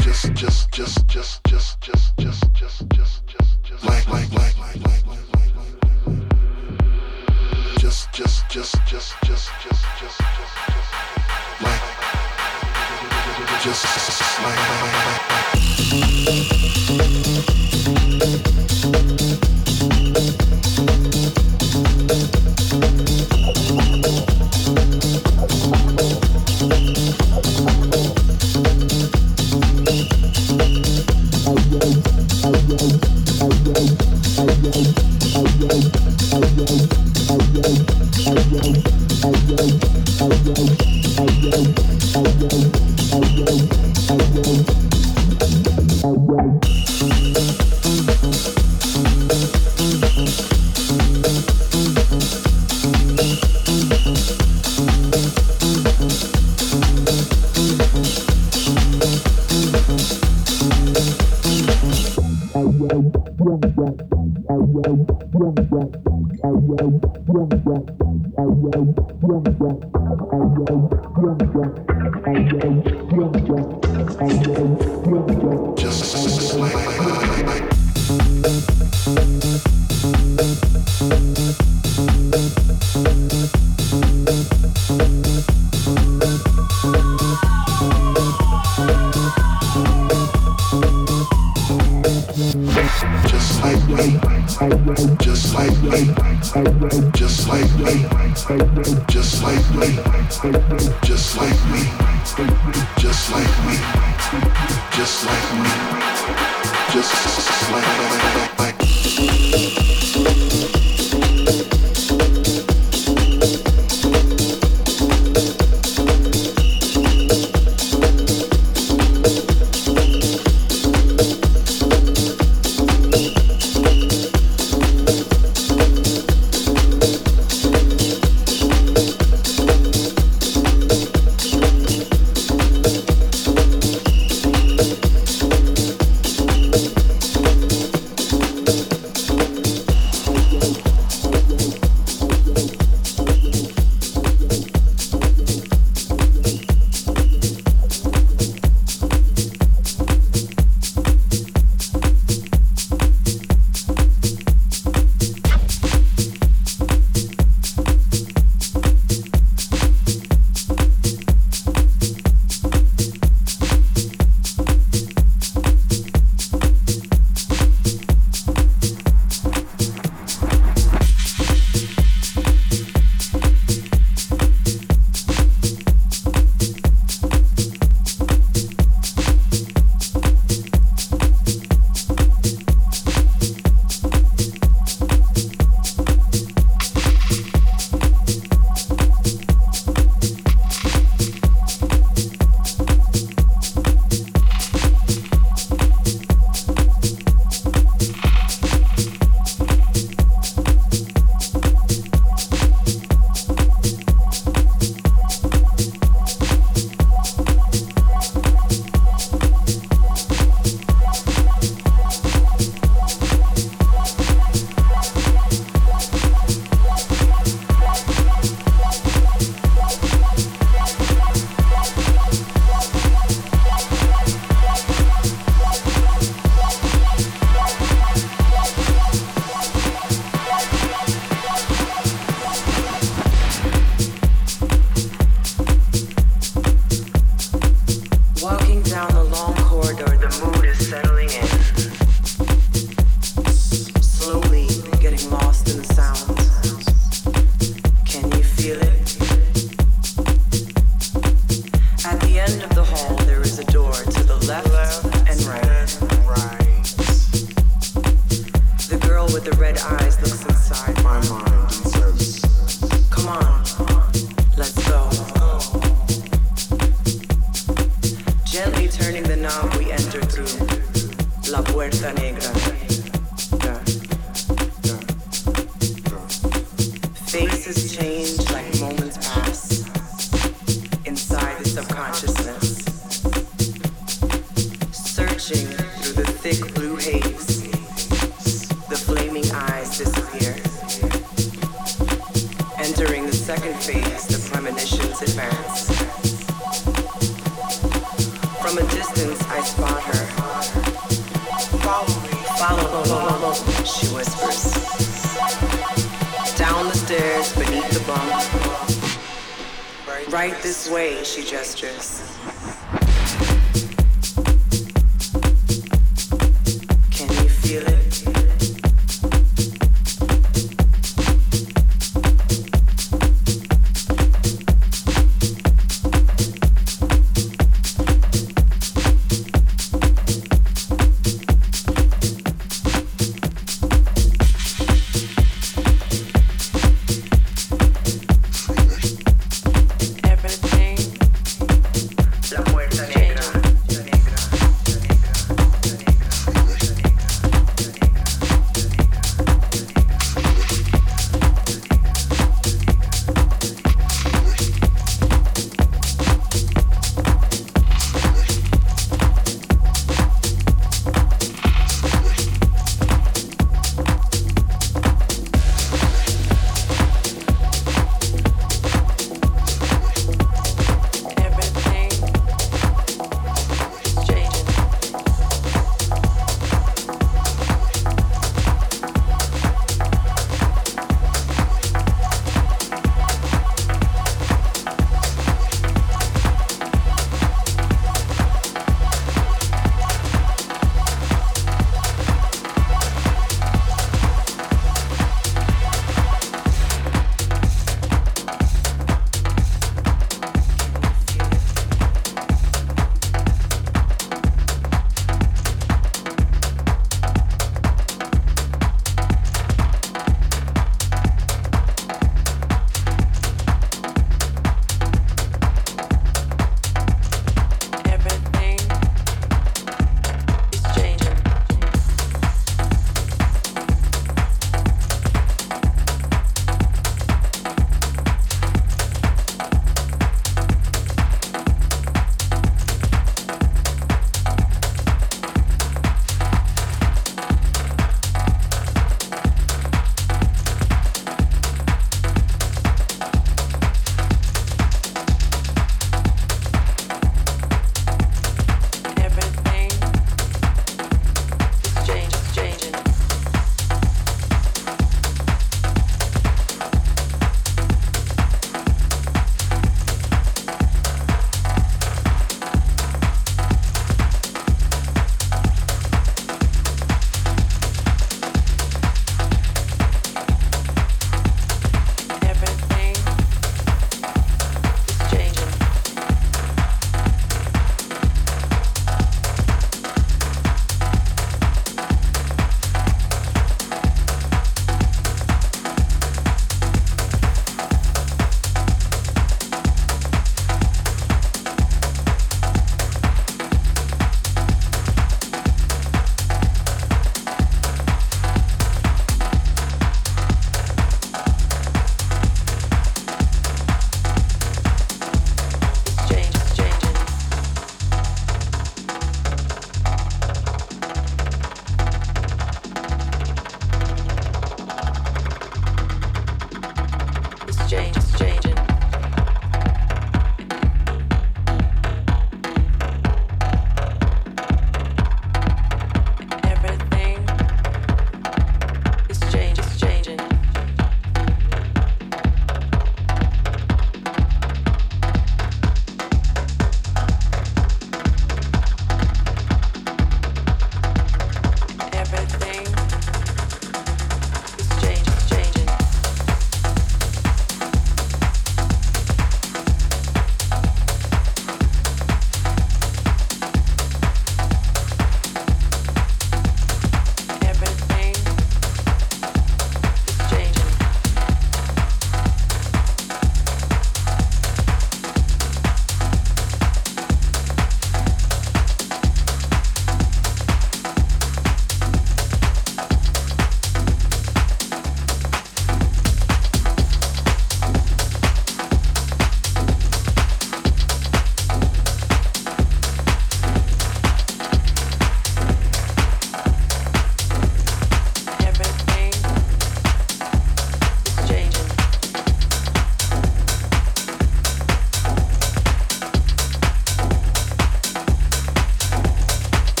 Just, just, just, just, just, just, just, just, just, just, just, like, like, like, like, like, just, just, just, just, just, just, just, just, like, just, like, like, like.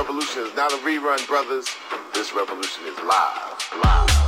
revolution is not a rerun, brothers. This revolution is live. Live.